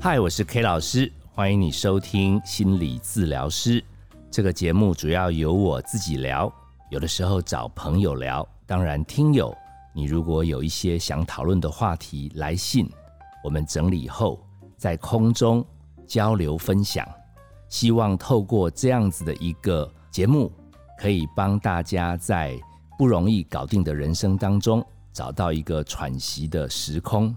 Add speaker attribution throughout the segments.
Speaker 1: 嗨，我是 K 老师，欢迎你收听心理治疗师这个节目。主要由我自己聊，有的时候找朋友聊。当然，听友你如果有一些想讨论的话题，来信我们整理后在空中交流分享。希望透过这样子的一个节目，可以帮大家在不容易搞定的人生当中，找到一个喘息的时空。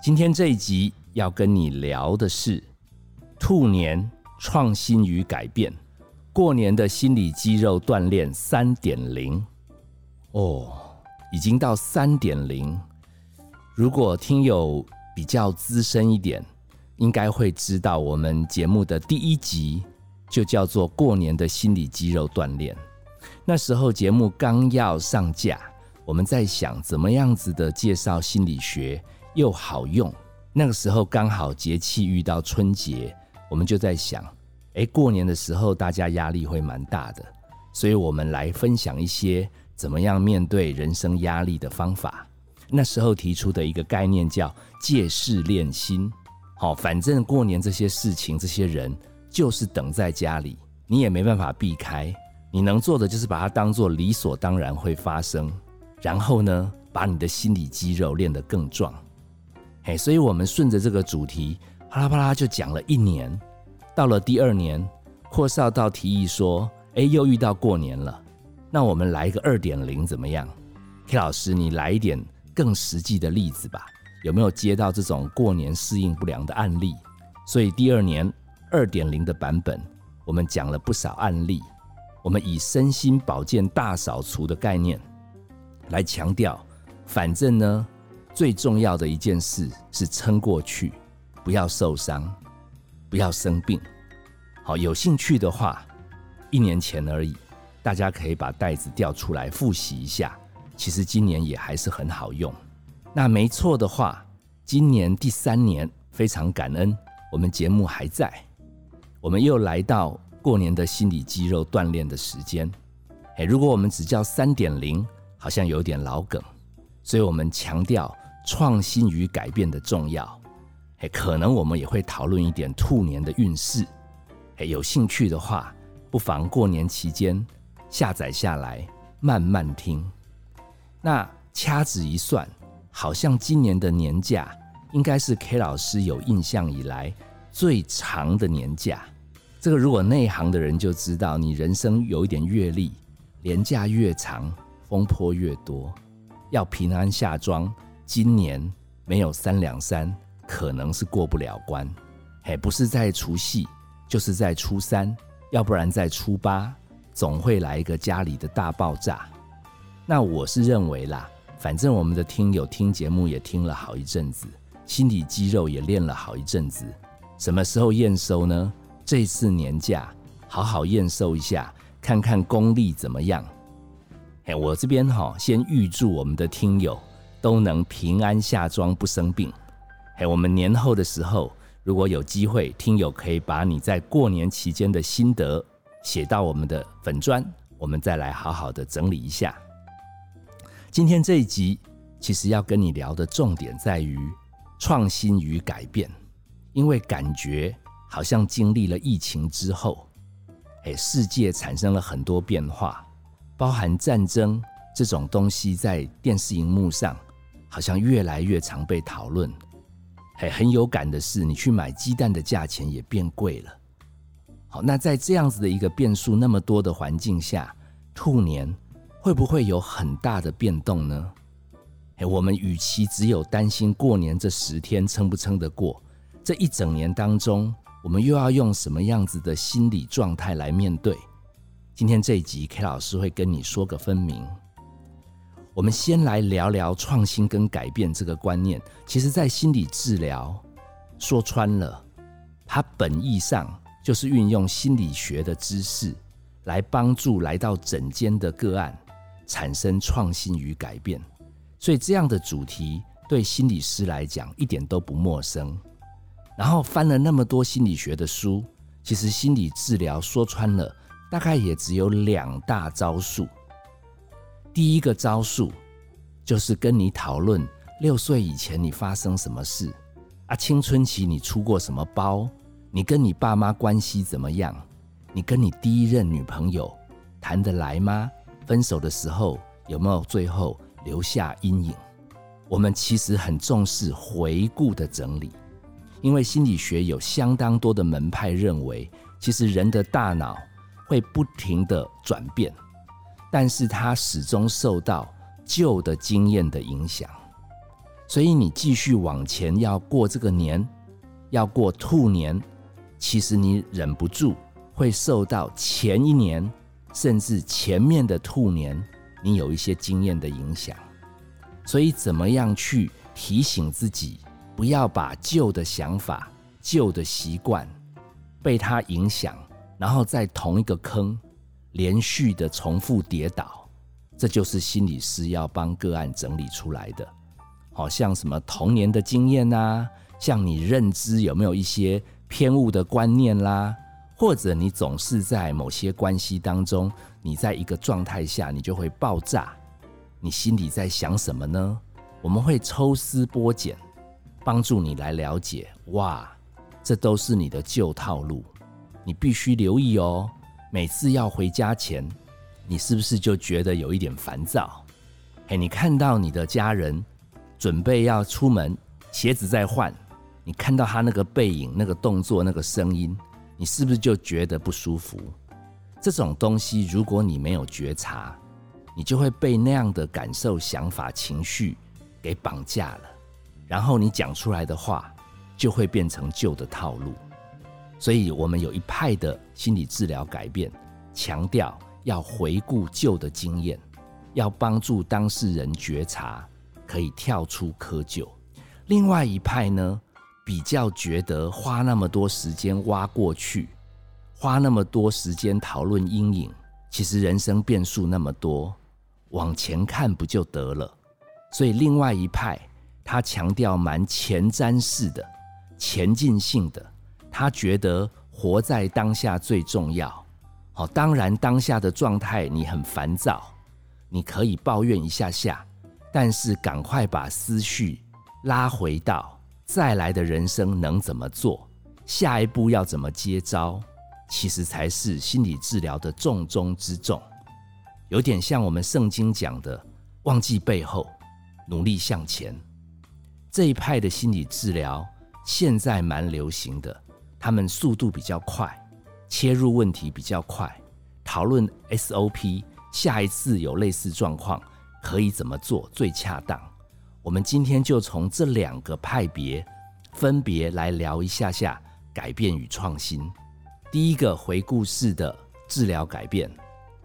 Speaker 1: 今天这一集。要跟你聊的是兔年创新与改变，过年的心理肌肉锻炼三点零哦，已经到三点零。如果听友比较资深一点，应该会知道我们节目的第一集就叫做过年的心理肌肉锻炼。那时候节目刚要上架，我们在想怎么样子的介绍心理学又好用。那个时候刚好节气遇到春节，我们就在想，哎，过年的时候大家压力会蛮大的，所以我们来分享一些怎么样面对人生压力的方法。那时候提出的一个概念叫借势练心，好，反正过年这些事情、这些人就是等在家里，你也没办法避开，你能做的就是把它当做理所当然会发生，然后呢，把你的心理肌肉练得更壮。哎，所以我们顺着这个主题，啪啦啪啦就讲了一年。到了第二年，阔少到提议说：“哎，又遇到过年了，那我们来一个二点零怎么样？”K 老师，你来一点更实际的例子吧。有没有接到这种过年适应不良的案例？所以第二年二点零的版本，我们讲了不少案例。我们以身心保健大扫除的概念来强调，反正呢。最重要的一件事是撑过去，不要受伤，不要生病。好，有兴趣的话，一年前而已，大家可以把袋子调出来复习一下。其实今年也还是很好用。那没错的话，今年第三年非常感恩，我们节目还在，我们又来到过年的心理肌肉锻炼的时间。哎，如果我们只叫三点零，好像有点老梗，所以我们强调。创新与改变的重要，哎，可能我们也会讨论一点兔年的运势，哎，有兴趣的话，不妨过年期间下载下来慢慢听。那掐指一算，好像今年的年假应该是 K 老师有印象以来最长的年假。这个如果内行的人就知道，你人生有一点阅历，年假越长，风波越多，要平安下庄。今年没有三两三，可能是过不了关。嘿，不是在除夕，就是在初三，要不然在初八，总会来一个家里的大爆炸。那我是认为啦，反正我们的听友听节目也听了好一阵子，心理肌肉也练了好一阵子，什么时候验收呢？这次年假好好验收一下，看看功力怎么样。嘿，我这边哈，先预祝我们的听友。都能平安下庄不生病。嘿，我们年后的时候，如果有机会，听友可以把你在过年期间的心得写到我们的粉砖，我们再来好好的整理一下。今天这一集其实要跟你聊的重点在于创新与改变，因为感觉好像经历了疫情之后，哎，世界产生了很多变化，包含战争这种东西在电视荧幕上。好像越来越常被讨论，嘿，很有感的是，你去买鸡蛋的价钱也变贵了。好，那在这样子的一个变数那么多的环境下，兔年会不会有很大的变动呢？哎，我们与其只有担心过年这十天撑不撑得过，这一整年当中，我们又要用什么样子的心理状态来面对？今天这一集，K 老师会跟你说个分明。我们先来聊聊创新跟改变这个观念。其实，在心理治疗说穿了，它本意上就是运用心理学的知识来帮助来到诊间的个案产生创新与改变。所以，这样的主题对心理师来讲一点都不陌生。然后翻了那么多心理学的书，其实心理治疗说穿了，大概也只有两大招数。第一个招数就是跟你讨论六岁以前你发生什么事，啊，青春期你出过什么包？你跟你爸妈关系怎么样？你跟你第一任女朋友谈得来吗？分手的时候有没有最后留下阴影？我们其实很重视回顾的整理，因为心理学有相当多的门派认为，其实人的大脑会不停的转变，但是它始终受到旧的经验的影响，所以你继续往前要过这个年，要过兔年，其实你忍不住会受到前一年甚至前面的兔年，你有一些经验的影响。所以，怎么样去提醒自己，不要把旧的想法、旧的习惯被它影响，然后在同一个坑连续的重复跌倒？这就是心理师要帮个案整理出来的。好像什么童年的经验呐，像你认知有没有一些偏误的观念啦，或者你总是在某些关系当中，你在一个状态下，你就会爆炸。你心里在想什么呢？我们会抽丝剥茧，帮助你来了解。哇，这都是你的旧套路，你必须留意哦。每次要回家前，你是不是就觉得有一点烦躁？嘿，你看到你的家人准备要出门，鞋子在换，你看到他那个背影、那个动作、那个声音，你是不是就觉得不舒服？这种东西，如果你没有觉察，你就会被那样的感受、想法、情绪给绑架了，然后你讲出来的话就会变成旧的套路。所以，我们有一派的心理治疗改变，强调要回顾旧的经验，要帮助当事人觉察，可以跳出窠臼。另外一派呢，比较觉得花那么多时间挖过去，花那么多时间讨论阴影，其实人生变数那么多。往前看不就得了？所以另外一派他强调蛮前瞻式的、前进性的，他觉得活在当下最重要。好，当然当下的状态你很烦躁，你可以抱怨一下下，但是赶快把思绪拉回到再来的人生能怎么做，下一步要怎么接招，其实才是心理治疗的重中之重。有点像我们圣经讲的，忘记背后，努力向前。这一派的心理治疗现在蛮流行的，他们速度比较快，切入问题比较快，讨论 SOP，下一次有类似状况可以怎么做最恰当。我们今天就从这两个派别分别来聊一下下改变与创新。第一个回顾式的治疗改变，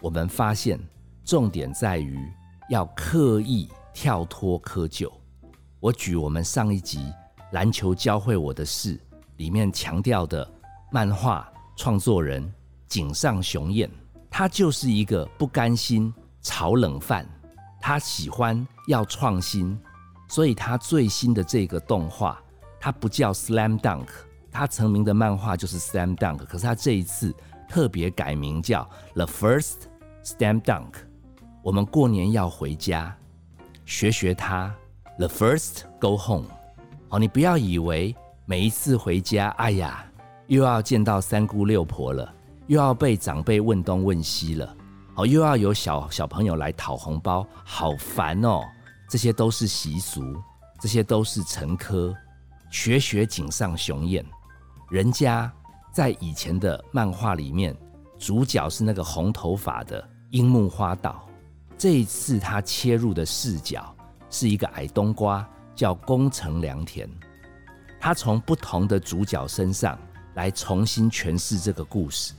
Speaker 1: 我们发现。重点在于要刻意跳脱窠臼。我举我们上一集《篮球教会我的事》里面强调的漫画创作人井上雄彦，他就是一个不甘心炒冷饭，他喜欢要创新，所以他最新的这个动画，它不叫《Slam Dunk》，他成名的漫画就是《Slam Dunk》，可是他这一次特别改名叫《The First Slam Dunk》。我们过年要回家，学学他。The first go home。哦，你不要以为每一次回家，哎呀，又要见到三姑六婆了，又要被长辈问东问西了，好，又要有小小朋友来讨红包，好烦哦。这些都是习俗，这些都是陈科。学学井上雄彦，人家在以前的漫画里面，主角是那个红头发的樱木花道。这一次他切入的视角是一个矮冬瓜，叫宫城良田。他从不同的主角身上来重新诠释这个故事，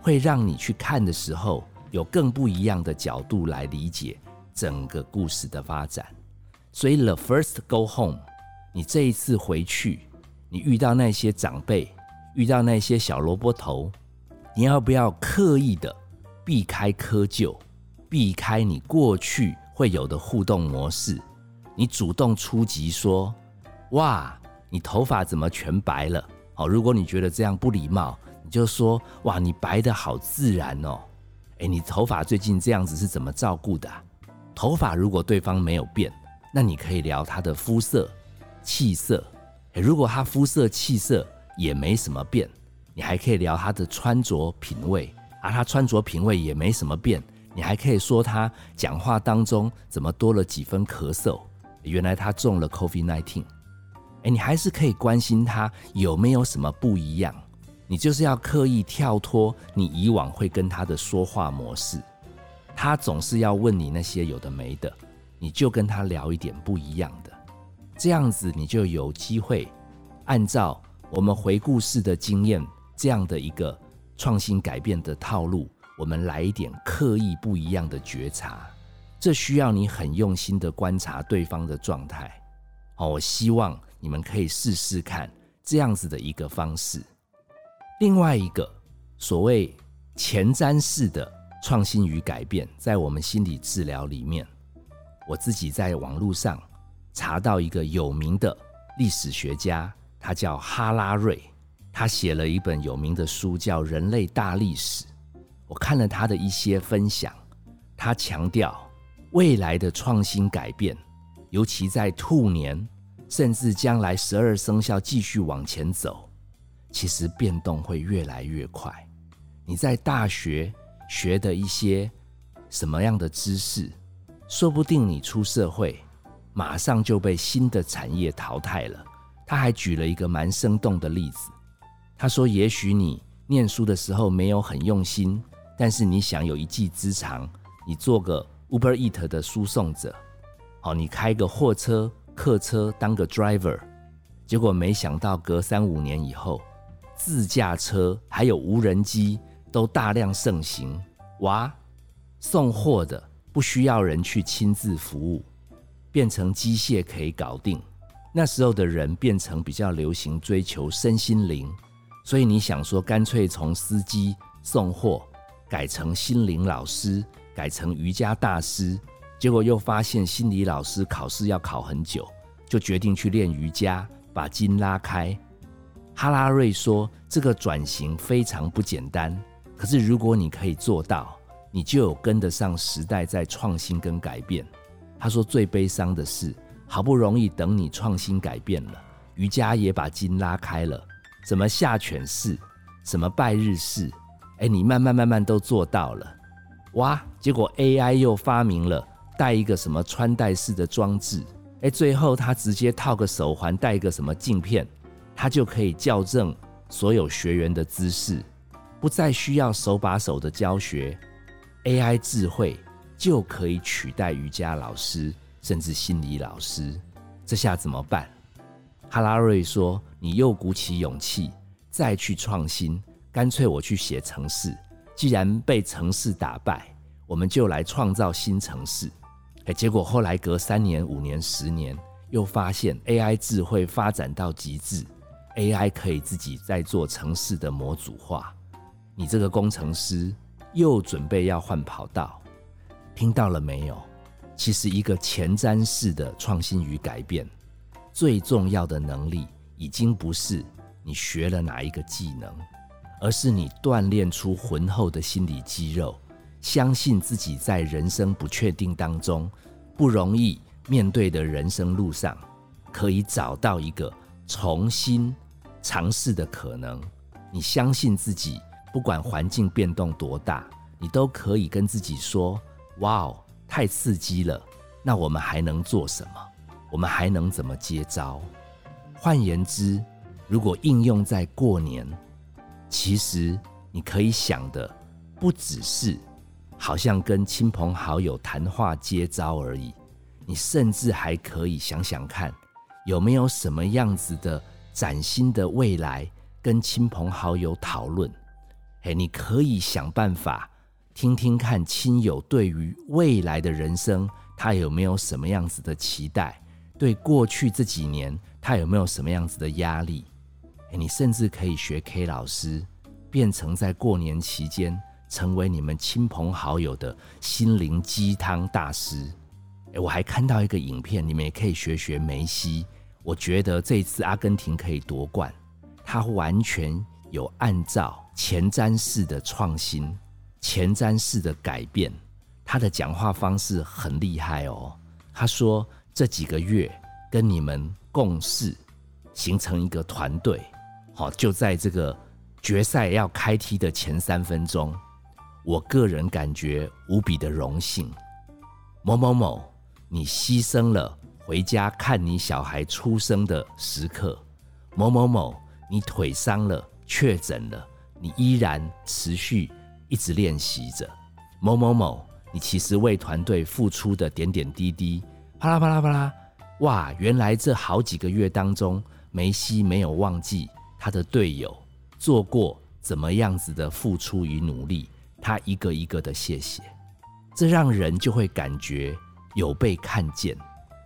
Speaker 1: 会让你去看的时候有更不一样的角度来理解整个故事的发展。所以，The First Go Home，你这一次回去，你遇到那些长辈，遇到那些小萝卜头，你要不要刻意的避开窠臼？避开你过去会有的互动模式，你主动出击说：“哇，你头发怎么全白了？”好，如果你觉得这样不礼貌，你就说：“哇，你白的好自然哦。”哎，你头发最近这样子是怎么照顾的？头发如果对方没有变，那你可以聊他的肤色、气色，如果他肤色气色也没什么变，你还可以聊他的穿着品味，而他穿着品味也没什么变，你还可以说他讲话当中怎么多了几分咳嗽，原来他中了 COVID-19。哎，你还是可以关心他有没有什么不一样。你就是要刻意跳脱你以往会跟他的说话模式，他总是要问你那些有的没的，你就跟他聊一点不一样的，这样子你就有机会按照我们回顾式的经验这样的一个创新改变的套路，我们来一点刻意不一样的觉察。这需要你很用心的观察对方的状态。好，我希望你们可以试试看这样子的一个方式。另外一个所谓前瞻式的创新与改变，在我们心理治疗里面，我自己在网络上查到一个有名的历史学家，他叫哈拉瑞，他写了一本有名的书叫《人类大历史》。我看了他的一些分享，他强调未来的创新改变，尤其在兔年，甚至将来十二生肖继续往前走。其实变动会越来越快。你在大学学的一些什么样的知识，说不定你出社会马上就被新的产业淘汰了。他还举了一个蛮生动的例子，他说：“也许你念书的时候没有很用心，但是你想有一技之长，你做个 Uber Eat 的输送者，好，你开个货车、客车当个 driver，结果没想到隔三五年以后。”自驾车还有无人机都大量盛行，哇！送货的不需要人去亲自服务，变成机械可以搞定。那时候的人变成比较流行追求身心灵，所以你想说干脆从司机送货改成心灵老师，改成瑜伽大师，结果又发现心理老师考试要考很久，就决定去练瑜伽，把筋拉开。哈拉瑞说：“这个转型非常不简单，可是如果你可以做到，你就有跟得上时代在创新跟改变。”他说：“最悲伤的是，好不容易等你创新改变了，瑜伽也把筋拉开了，什么下犬式，什么拜日式，哎，你慢慢慢慢都做到了，哇！结果 AI 又发明了带一个什么穿戴式的装置，哎，最后他直接套个手环，带一个什么镜片。”他就可以校正所有学员的姿势，不再需要手把手的教学，AI 智慧就可以取代瑜伽老师，甚至心理老师。这下怎么办？哈拉瑞说：“你又鼓起勇气再去创新，干脆我去写城市。既然被城市打败，我们就来创造新城市。”哎，结果后来隔三年、五年、十年，又发现 AI 智慧发展到极致。AI 可以自己在做城市的模组化，你这个工程师又准备要换跑道，听到了没有？其实一个前瞻式的创新与改变，最重要的能力已经不是你学了哪一个技能，而是你锻炼出浑厚的心理肌肉，相信自己在人生不确定当中不容易面对的人生路上，可以找到一个重新。尝试的可能，你相信自己，不管环境变动多大，你都可以跟自己说：“哇哦，太刺激了！那我们还能做什么？我们还能怎么接招？”换言之，如果应用在过年，其实你可以想的不只是好像跟亲朋好友谈话接招而已，你甚至还可以想想看，有没有什么样子的。崭新的未来，跟亲朋好友讨论。哎，你可以想办法听听看亲友对于未来的人生，他有没有什么样子的期待？对过去这几年，他有没有什么样子的压力？哎，你甚至可以学 K 老师，变成在过年期间成为你们亲朋好友的心灵鸡汤大师。哎，我还看到一个影片，你们也可以学学梅西。我觉得这次阿根廷可以夺冠，他完全有按照前瞻式的创新、前瞻式的改变。他的讲话方式很厉害哦。他说：“这几个月跟你们共事，形成一个团队。好，就在这个决赛要开踢的前三分钟，我个人感觉无比的荣幸。某某某，你牺牲了回家看你小孩出生的时刻；某某某，你腿伤了，确诊了，你依然持续一直练习着；某某某，你其实为团队付出的点点滴滴，啪啦啪啦啪啦，哇！原来这好几个月当中，梅西没有忘记他的队友做过怎么样子的付出与努力，他一个一个的谢谢。这让人就会感觉有被看见，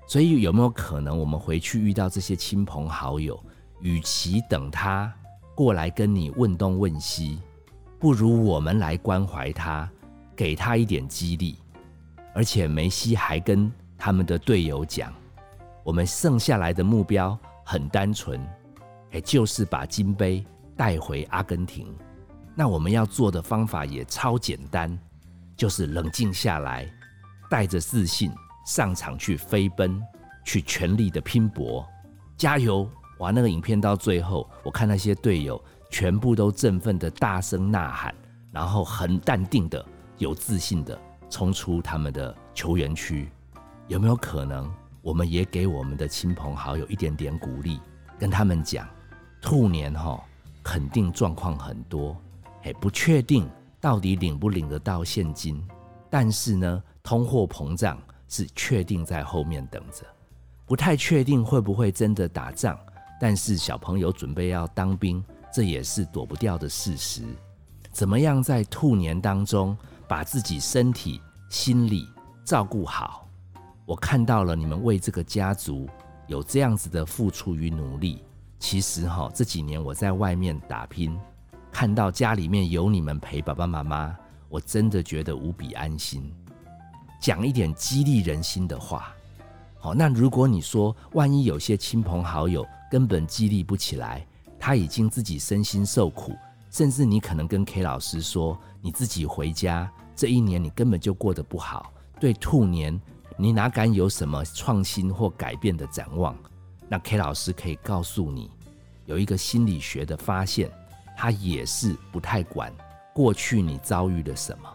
Speaker 1: 所以有没有可能我们回去遇到这些亲朋好友，与其等他过来跟你问东问西，不如我们来关怀他，给他一点激励。而且梅西还跟他们的队友讲，我们剩下来的目标很单纯，也就是把金杯带回阿根廷。那我们要做的方法也超简单。就是冷静下来，带着自信上场去飞奔，去全力的拼搏，加油！哇，那个影片到最后，我看那些队友全部都振奋的大声呐喊，然后很淡定的、有自信的冲出他们的球员区。有没有可能，我们也给我们的亲朋好友一点点鼓励，跟他们讲，兔年哈肯定状况很多，哎，不确定。到底领不领得到现金？但是呢，通货膨胀是确定在后面等着，不太确定会不会真的打仗。但是小朋友准备要当兵，这也是躲不掉的事实。怎么样在兔年当中把自己身体、心理照顾好？我看到了你们为这个家族有这样子的付出与努力。其实哈，这几年我在外面打拼。看到家里面有你们陪爸爸妈妈，我真的觉得无比安心。讲一点激励人心的话，好，那如果你说万一有些亲朋好友根本激励不起来，他已经自己身心受苦，甚至你可能跟 K 老师说，你自己回家这一年你根本就过得不好，对兔年你哪敢有什么创新或改变的展望？那 K 老师可以告诉你，有一个心理学的发现。他也是不太管过去你遭遇了什么，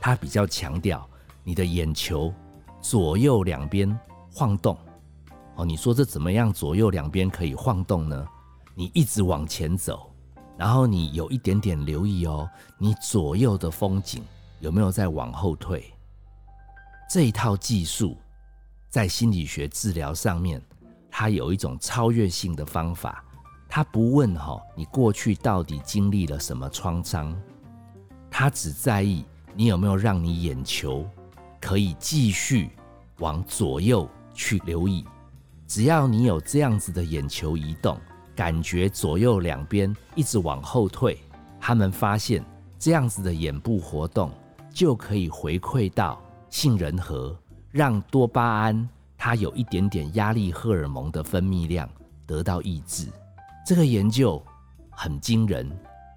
Speaker 1: 他比较强调你的眼球左右两边晃动。哦，你说这怎么样？左右两边可以晃动呢？你一直往前走，然后你有一点点留意哦，你左右的风景有没有在往后退？这一套技术在心理学治疗上面，它有一种超越性的方法。他不问哈，你过去到底经历了什么创伤？他只在意你有没有让你眼球可以继续往左右去留意。只要你有这样子的眼球移动，感觉左右两边一直往后退，他们发现这样子的眼部活动就可以回馈到杏仁核，让多巴胺它有一点点压力荷尔蒙的分泌量得到抑制。这个研究很惊人，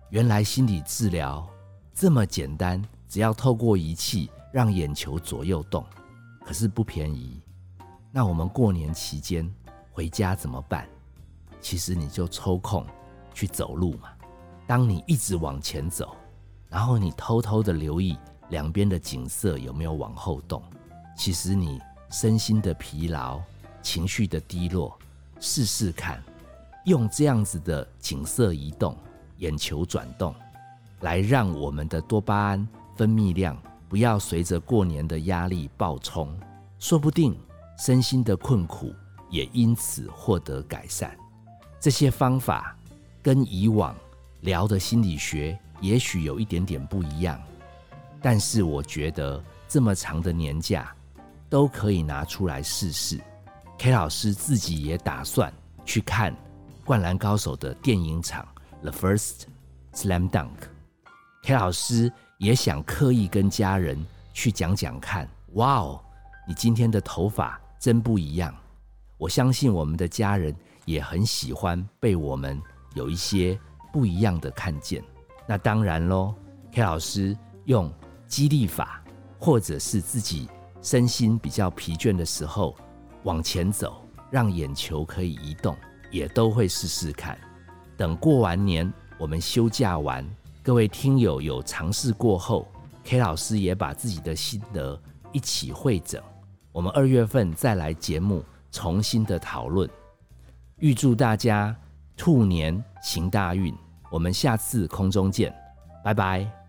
Speaker 1: 原来心理治疗这么简单，只要透过仪器让眼球左右动，可是不便宜。那我们过年期间回家怎么办？其实你就抽空去走路嘛。当你一直往前走，然后你偷偷的留意两边的景色有没有往后动，其实你身心的疲劳、情绪的低落，试试看。用这样子的景色移动、眼球转动，来让我们的多巴胺分泌量不要随着过年的压力暴冲，说不定身心的困苦也因此获得改善。这些方法跟以往聊的心理学也许有一点点不一样，但是我觉得这么长的年假都可以拿出来试试。K 老师自己也打算去看。《灌篮高手》的电影场，The First Slam Dunk，K 老师也想刻意跟家人去讲讲看。哇哦，你今天的头发真不一样！我相信我们的家人也很喜欢被我们有一些不一样的看见。那当然喽，K 老师用激励法，或者是自己身心比较疲倦的时候往前走，让眼球可以移动。也都会试试看。等过完年，我们休假完，各位听友有尝试过后，K 老师也把自己的心得一起会诊，我们二月份再来节目重新的讨论。预祝大家兔年行大运，我们下次空中见，拜拜。